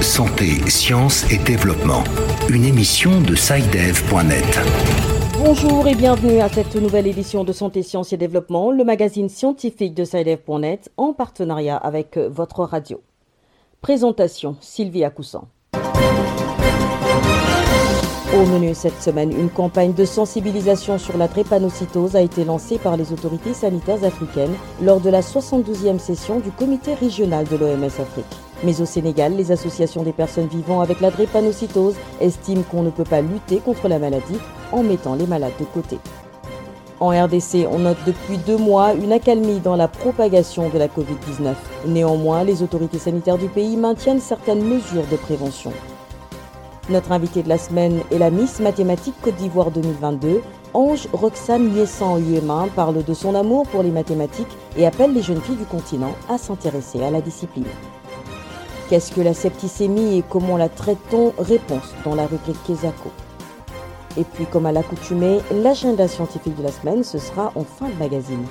Santé, sciences et développement. Une émission de SciDev.net. Bonjour et bienvenue à cette nouvelle édition de Santé, Sciences et Développement, le magazine scientifique de SciDev.net en partenariat avec votre radio. Présentation Sylvie Acoussan. Au menu cette semaine, une campagne de sensibilisation sur la drépanocytose a été lancée par les autorités sanitaires africaines lors de la 72e session du comité régional de l'OMS Afrique. Mais au Sénégal, les associations des personnes vivant avec la drépanocytose estiment qu'on ne peut pas lutter contre la maladie en mettant les malades de côté. En RDC, on note depuis deux mois une accalmie dans la propagation de la Covid-19. Néanmoins, les autorités sanitaires du pays maintiennent certaines mesures de prévention. Notre invitée de la semaine est la Miss Mathématiques Côte d'Ivoire 2022. Ange Roxane Niessan Huemin parle de son amour pour les mathématiques et appelle les jeunes filles du continent à s'intéresser à la discipline. Qu'est-ce que la septicémie et comment la traite-t-on Réponse dans la rubrique Kesako. Et puis, comme à l'accoutumée, l'agenda scientifique de la semaine, ce sera en fin de magazine.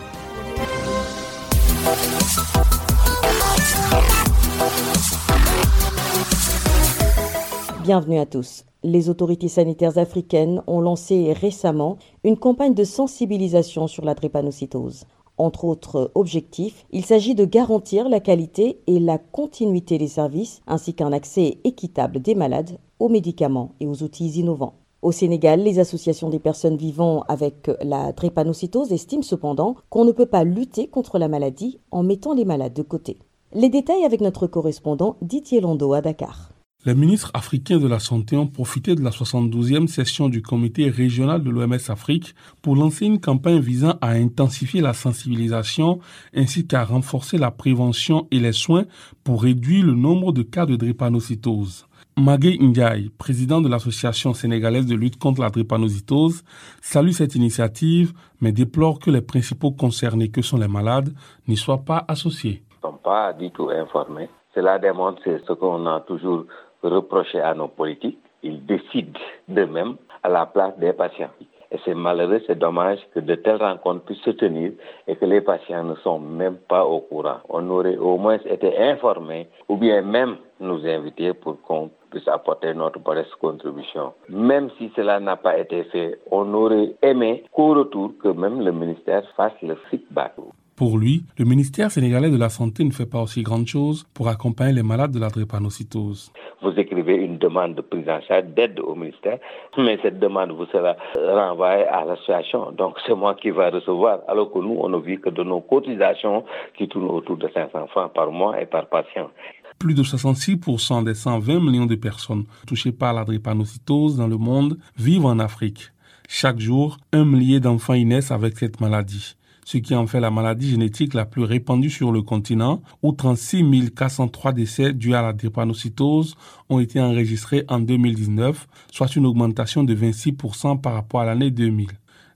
Bienvenue à tous. Les autorités sanitaires africaines ont lancé récemment une campagne de sensibilisation sur la drépanocytose. Entre autres objectifs, il s'agit de garantir la qualité et la continuité des services ainsi qu'un accès équitable des malades aux médicaments et aux outils innovants. Au Sénégal, les associations des personnes vivant avec la drépanocytose estiment cependant qu'on ne peut pas lutter contre la maladie en mettant les malades de côté. Les détails avec notre correspondant Didier Lando à Dakar. Les ministres africains de la Santé ont profité de la 72e session du comité régional de l'OMS Afrique pour lancer une campagne visant à intensifier la sensibilisation ainsi qu'à renforcer la prévention et les soins pour réduire le nombre de cas de drépanocytose. Magé Ndiaye, président de l'Association sénégalaise de lutte contre la drépanocytose, salue cette initiative mais déplore que les principaux concernés que sont les malades n'y soient pas associés. Ils ne sont pas du tout informés. Cela démontre ce qu'on a toujours reprocher à nos politiques. Ils décident d'eux-mêmes à la place des patients. Et c'est malheureux, c'est dommage que de telles rencontres puissent se tenir et que les patients ne sont même pas au courant. On aurait au moins été informés ou bien même nous inviter pour qu'on puisse apporter notre modeste contribution. Même si cela n'a pas été fait, on aurait aimé qu'au retour que même le ministère fasse le feedback. Pour lui, le ministère sénégalais de la Santé ne fait pas aussi grande chose pour accompagner les malades de la drépanocytose. Vous écrivez une demande de prise en charge d'aide au ministère, mais cette demande vous sera renvoyée à l'association. Donc c'est moi qui vais recevoir, alors que nous, on ne vit que de nos cotisations qui tournent autour de 500 francs par mois et par patient. Plus de 66% des 120 millions de personnes touchées par la drépanocytose dans le monde vivent en Afrique. Chaque jour, un millier d'enfants y naissent avec cette maladie ce qui en fait la maladie génétique la plus répandue sur le continent, où 36 403 décès dus à la drépanocytose ont été enregistrés en 2019, soit une augmentation de 26% par rapport à l'année 2000.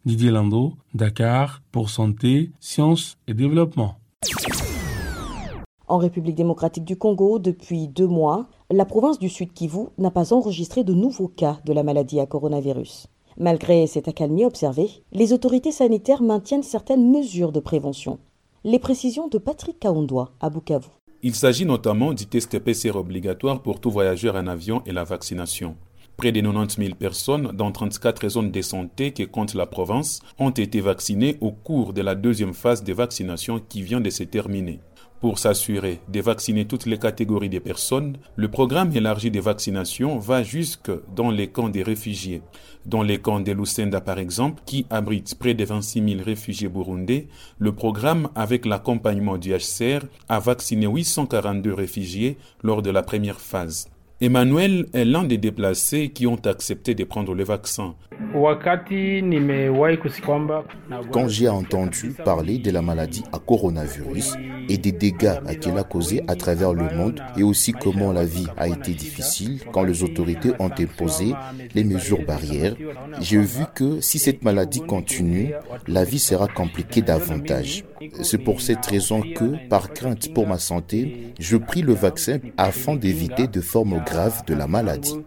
Didier Lando, Dakar, pour Santé, Sciences et Développement. En République démocratique du Congo, depuis deux mois, la province du Sud Kivu n'a pas enregistré de nouveaux cas de la maladie à coronavirus. Malgré cette accalmie observée, les autorités sanitaires maintiennent certaines mesures de prévention. Les précisions de Patrick Kaondoa à Bukavu. Il s'agit notamment du test PCR obligatoire pour tout voyageur en avion et la vaccination. Près de 90 000 personnes dans 34 zones de santé qui comptent la province ont été vaccinées au cours de la deuxième phase de vaccination qui vient de se terminer. Pour s'assurer de vacciner toutes les catégories de personnes, le programme élargi de vaccination va jusque dans les camps des réfugiés. Dans les camps de Lucenda, par exemple, qui abrite près de 26 000 réfugiés burundais, le programme, avec l'accompagnement du HCR, a vacciné 842 réfugiés lors de la première phase. Emmanuel est l'un des déplacés qui ont accepté de prendre le vaccin. Quand j'ai entendu parler de la maladie à coronavirus et des dégâts qu'elle a causés à travers le monde et aussi comment la vie a été difficile quand les autorités ont imposé les mesures barrières, j'ai vu que si cette maladie continue, la vie sera compliquée davantage. C'est pour cette raison que, par crainte pour ma santé, je pris le vaccin afin d'éviter de formes graves de la maladie.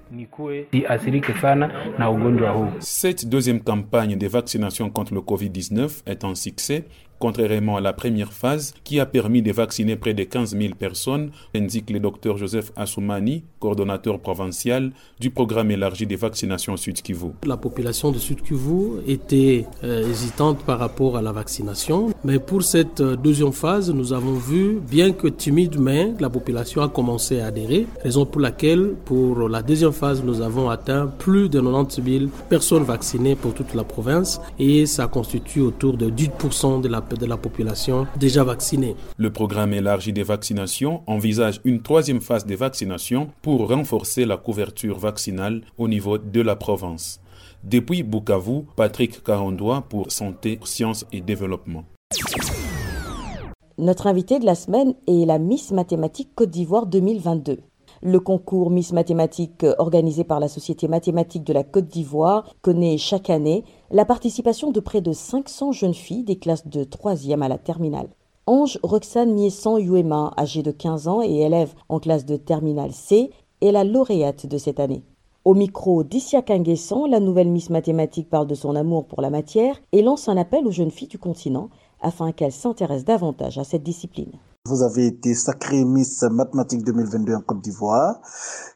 Cette deuxième campagne de vaccination contre le Covid-19 est un succès Contrairement à la première phase, qui a permis de vacciner près de 15 000 personnes, indique le docteur Joseph Assoumani, coordonnateur provincial du programme élargi de vaccination Sud Kivu. La population de Sud Kivu était euh, hésitante par rapport à la vaccination, mais pour cette euh, deuxième phase, nous avons vu, bien que timide, mais la population a commencé à adhérer, raison pour laquelle, pour la deuxième phase, nous avons atteint plus de 90 000 personnes vaccinées pour toute la province et ça constitue autour de 10% de la, de la population déjà vaccinée. Le programme élargi des vaccinations envisage une troisième phase de vaccination pour renforcer la couverture vaccinale au niveau de la province. Depuis Bukavu, Patrick Carondois pour Santé, Sciences et Développement. Notre invité de la semaine est la Miss Mathématiques Côte d'Ivoire 2022. Le concours Miss Mathématiques organisé par la Société mathématique de la Côte d'Ivoire connaît chaque année la participation de près de 500 jeunes filles des classes de 3e à la terminale. Ange Roxane Miessan Yuema, âgée de 15 ans et élève en classe de terminale C, est la lauréate de cette année. Au micro d'Issia la nouvelle Miss Mathématiques parle de son amour pour la matière et lance un appel aux jeunes filles du continent afin qu'elles s'intéressent davantage à cette discipline. Vous avez été sacrée Miss Mathématiques 2022 en Côte d'Ivoire.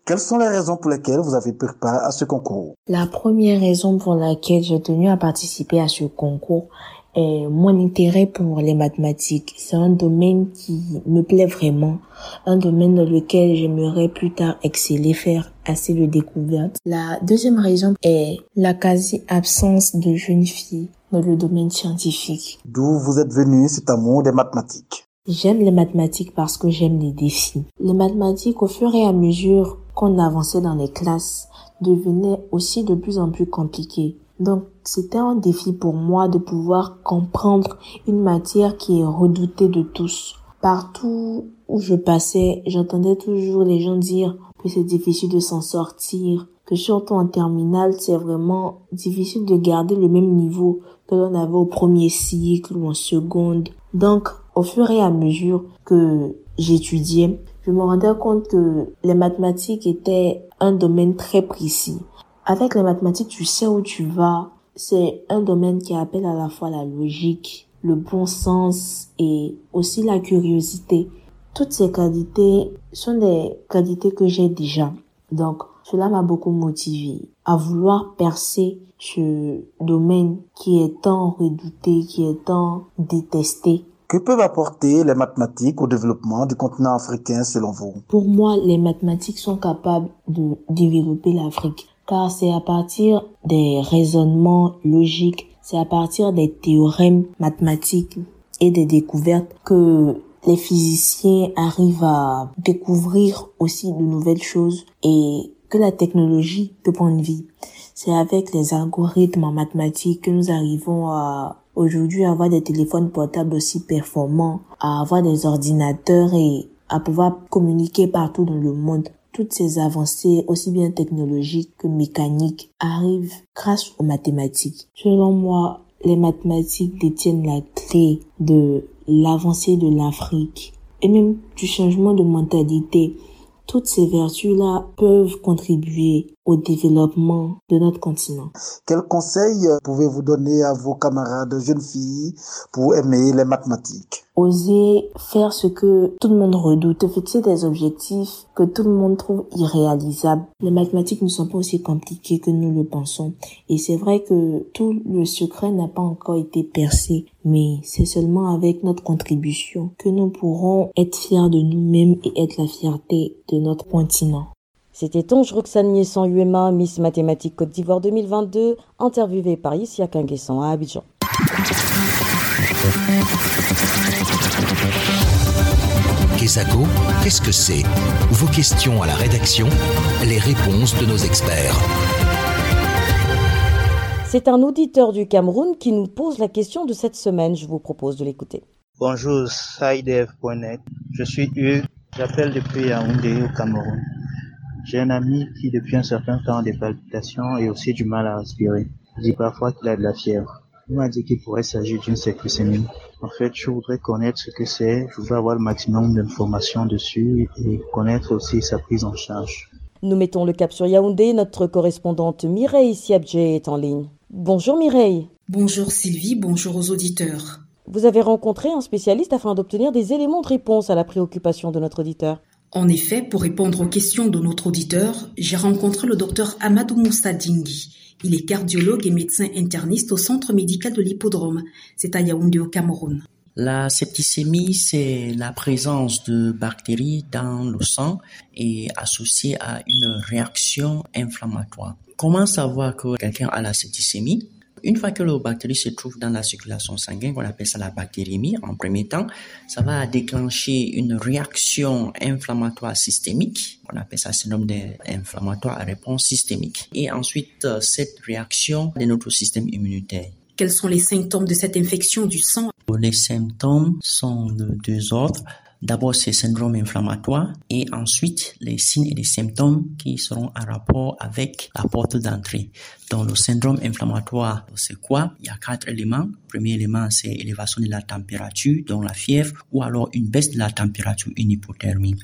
Quelles sont les raisons pour lesquelles vous avez préparé à ce concours? La première raison pour laquelle j'ai tenu à participer à ce concours est mon intérêt pour les mathématiques. C'est un domaine qui me plaît vraiment, un domaine dans lequel j'aimerais plus tard exceller, faire assez de découvertes. La deuxième raison est la quasi-absence de jeunes filles dans le domaine scientifique. D'où vous êtes venu cet amour des mathématiques? J'aime les mathématiques parce que j'aime les défis. Les mathématiques, au fur et à mesure qu'on avançait dans les classes, devenaient aussi de plus en plus compliquées. Donc, c'était un défi pour moi de pouvoir comprendre une matière qui est redoutée de tous. Partout où je passais, j'entendais toujours les gens dire que c'est difficile de s'en sortir, que surtout en terminale, c'est vraiment difficile de garder le même niveau que l'on avait au premier cycle ou en seconde. Donc, au fur et à mesure que j'étudiais, je me rendais compte que les mathématiques étaient un domaine très précis. Avec les mathématiques, tu sais où tu vas. C'est un domaine qui appelle à la fois la logique, le bon sens et aussi la curiosité. Toutes ces qualités sont des qualités que j'ai déjà. Donc, cela m'a beaucoup motivé à vouloir percer ce domaine qui est tant redouté, qui est tant détesté. Que peuvent apporter les mathématiques au développement du continent africain selon vous? Pour moi, les mathématiques sont capables de développer l'Afrique car c'est à partir des raisonnements logiques, c'est à partir des théorèmes mathématiques et des découvertes que les physiciens arrivent à découvrir aussi de nouvelles choses et que la technologie peut prendre vie. C'est avec les algorithmes en mathématiques que nous arrivons à aujourd'hui avoir des téléphones portables aussi performants, à avoir des ordinateurs et à pouvoir communiquer partout dans le monde. Toutes ces avancées, aussi bien technologiques que mécaniques, arrivent grâce aux mathématiques. Selon moi, les mathématiques détiennent la clé de l'avancée de l'Afrique et même du changement de mentalité. Toutes ces vertus-là peuvent contribuer au développement de notre continent. Quels conseils pouvez-vous donner à vos camarades jeunes filles pour aimer les mathématiques? Oser faire ce que tout le monde redoute, fixer des objectifs que tout le monde trouve irréalisables. Les mathématiques ne sont pas aussi compliquées que nous le pensons. Et c'est vrai que tout le secret n'a pas encore été percé, mais c'est seulement avec notre contribution que nous pourrons être fiers de nous-mêmes et être la fierté de notre continent. C'était Onge Roxane sans UMA, Miss Mathématiques Côte d'Ivoire 2022, interviewée par Isia Kanguessan à Abidjan. Kesako, qu'est-ce que c'est? Vos questions à la rédaction, les réponses de nos experts. C'est un auditeur du Cameroun qui nous pose la question de cette semaine. Je vous propose de l'écouter. Bonjour, Saidev.net. Je suis Hugues. J'appelle depuis Yaoundé au Cameroun. J'ai un ami qui depuis un certain temps a des palpitations et aussi du mal à respirer. Il dit parfois qu'il a de la fièvre. Il m'a dit qu'il pourrait s'agir d'une septicémie. En fait, je voudrais connaître ce que c'est, je voudrais avoir le maximum d'informations dessus et connaître aussi sa prise en charge. Nous mettons le cap sur Yaoundé, notre correspondante Mireille Siabdje est en ligne. Bonjour Mireille. Bonjour Sylvie, bonjour aux auditeurs. Vous avez rencontré un spécialiste afin d'obtenir des éléments de réponse à la préoccupation de notre auditeur. En effet, pour répondre aux questions de notre auditeur, j'ai rencontré le docteur Amadou Moussa Dingui. Il est cardiologue et médecin interniste au centre médical de l'hippodrome. C'est à Yaoundé au Cameroun. La septicémie, c'est la présence de bactéries dans le sang et associée à une réaction inflammatoire. Comment savoir que quelqu'un a la septicémie? Une fois que le bactérie se trouve dans la circulation sanguine, on appelle ça la bactérémie en premier temps, ça va déclencher une réaction inflammatoire systémique. On appelle ça syndrome inflammatoire à réponse systémique. Et ensuite, euh, cette réaction de notre système immunitaire. Quels sont les symptômes de cette infection du sang? Les symptômes sont de deux ordres. D'abord, c'est syndrome inflammatoire et ensuite les signes et les symptômes qui seront en rapport avec la porte d'entrée. Dans le syndrome inflammatoire, c'est quoi? Il y a quatre éléments. premier élément, c'est élévation de la température, dont la fièvre, ou alors une baisse de la température, une hypothermie.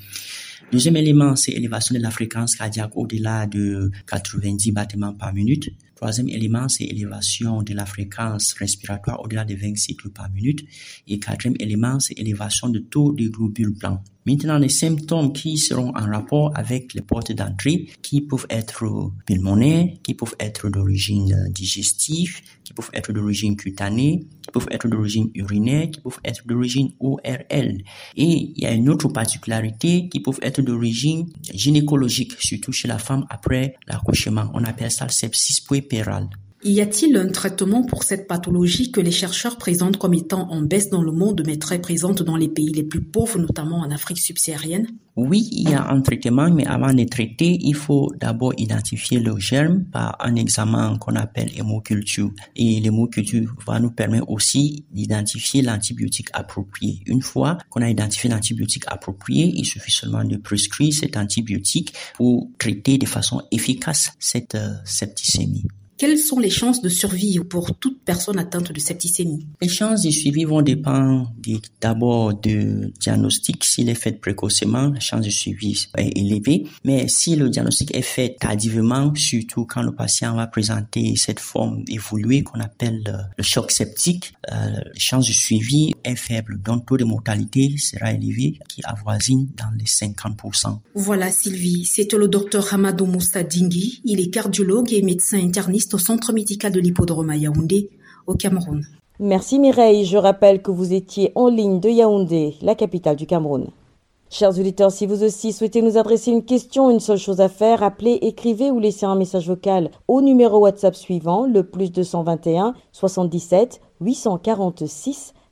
Deuxième élément, c'est élévation de la fréquence cardiaque au-delà de 90 battements par minute. Troisième élément, c'est élévation de la fréquence respiratoire au-delà de 20 cycles par minute. Et quatrième élément, c'est élévation de taux de globules blancs. Maintenant, les symptômes qui seront en rapport avec les portes d'entrée, qui peuvent être pulmonaires, qui peuvent être d'origine digestive, qui peuvent être d'origine cutanée, qui peuvent être d'origine urinaire, qui peuvent être d'origine ORL. Et il y a une autre particularité qui peuvent être d'origine gynécologique, surtout chez la femme après l'accouchement. On appelle ça le sepsis puerpéral. Y a-t-il un traitement pour cette pathologie que les chercheurs présentent comme étant en baisse dans le monde, mais très présente dans les pays les plus pauvres, notamment en Afrique subsaharienne? Oui, il y a un traitement, mais avant de traiter, il faut d'abord identifier le germe par un examen qu'on appelle hémoculture. Et l'hémoculture va nous permettre aussi d'identifier l'antibiotique approprié. Une fois qu'on a identifié l'antibiotique approprié, il suffit seulement de prescrire cet antibiotique pour traiter de façon efficace cette euh, septicémie. Quelles sont les chances de survie pour toute personne atteinte de septicémie Les chances de survie vont dépendre d'abord du diagnostic. S'il est fait précocement, la chance de survie est élevée. Mais si le diagnostic est fait tardivement, surtout quand le patient va présenter cette forme évoluée qu'on appelle le choc septique, euh, la chance de survie est faible. Donc, le taux de mortalité sera élevé, qui avoisine dans les 50%. Voilà Sylvie, c'était le docteur Hamadou Moussa Dingui. Il est cardiologue et médecin interniste au centre médical de l'hippodrome à Yaoundé, au Cameroun. Merci Mireille. Je rappelle que vous étiez en ligne de Yaoundé, la capitale du Cameroun. Chers auditeurs, si vous aussi souhaitez nous adresser une question, une seule chose à faire, appelez, écrivez ou laissez un message vocal au numéro WhatsApp suivant, le plus 221 77 846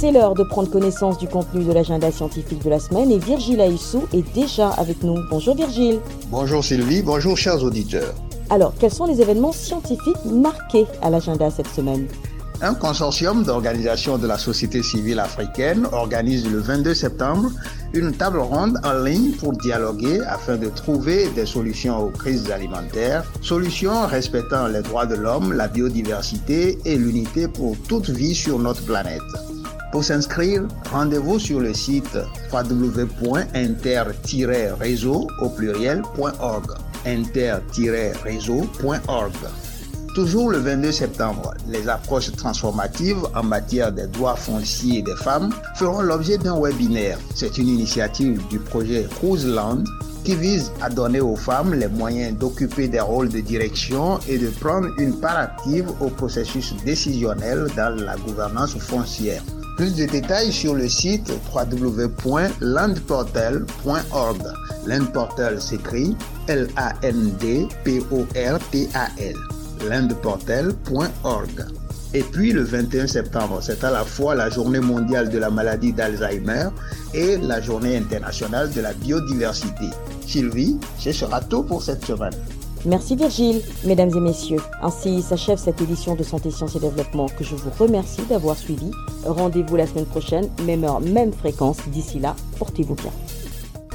C'est l'heure de prendre connaissance du contenu de l'agenda scientifique de la semaine et Virgile Aissou est déjà avec nous. Bonjour Virgile. Bonjour Sylvie, bonjour chers auditeurs. Alors, quels sont les événements scientifiques marqués à l'agenda cette semaine? Un consortium d'organisations de la société civile africaine organise le 22 septembre une table ronde en ligne pour dialoguer afin de trouver des solutions aux crises alimentaires, solutions respectant les droits de l'homme, la biodiversité et l'unité pour toute vie sur notre planète. Pour s'inscrire, rendez-vous sur le site www.inter-réseau au pluriel.org. Toujours le 22 septembre, les approches transformatives en matière des droits fonciers des femmes feront l'objet d'un webinaire. C'est une initiative du projet Land qui vise à donner aux femmes les moyens d'occuper des rôles de direction et de prendre une part active au processus décisionnel dans la gouvernance foncière. Plus de détails sur le site www.landportal.org. Landportal s'écrit L-A-N-D-P-O-R-T-A-L. Landportal.org. Et puis le 21 septembre, c'est à la fois la journée mondiale de la maladie d'Alzheimer et la journée internationale de la biodiversité. Sylvie, ce sera tout pour cette semaine. Merci Virgile. Mesdames et messieurs, ainsi s'achève cette édition de Santé, Sciences et Développement que je vous remercie d'avoir suivi. Rendez-vous la semaine prochaine, même heure, même fréquence. D'ici là, portez-vous bien.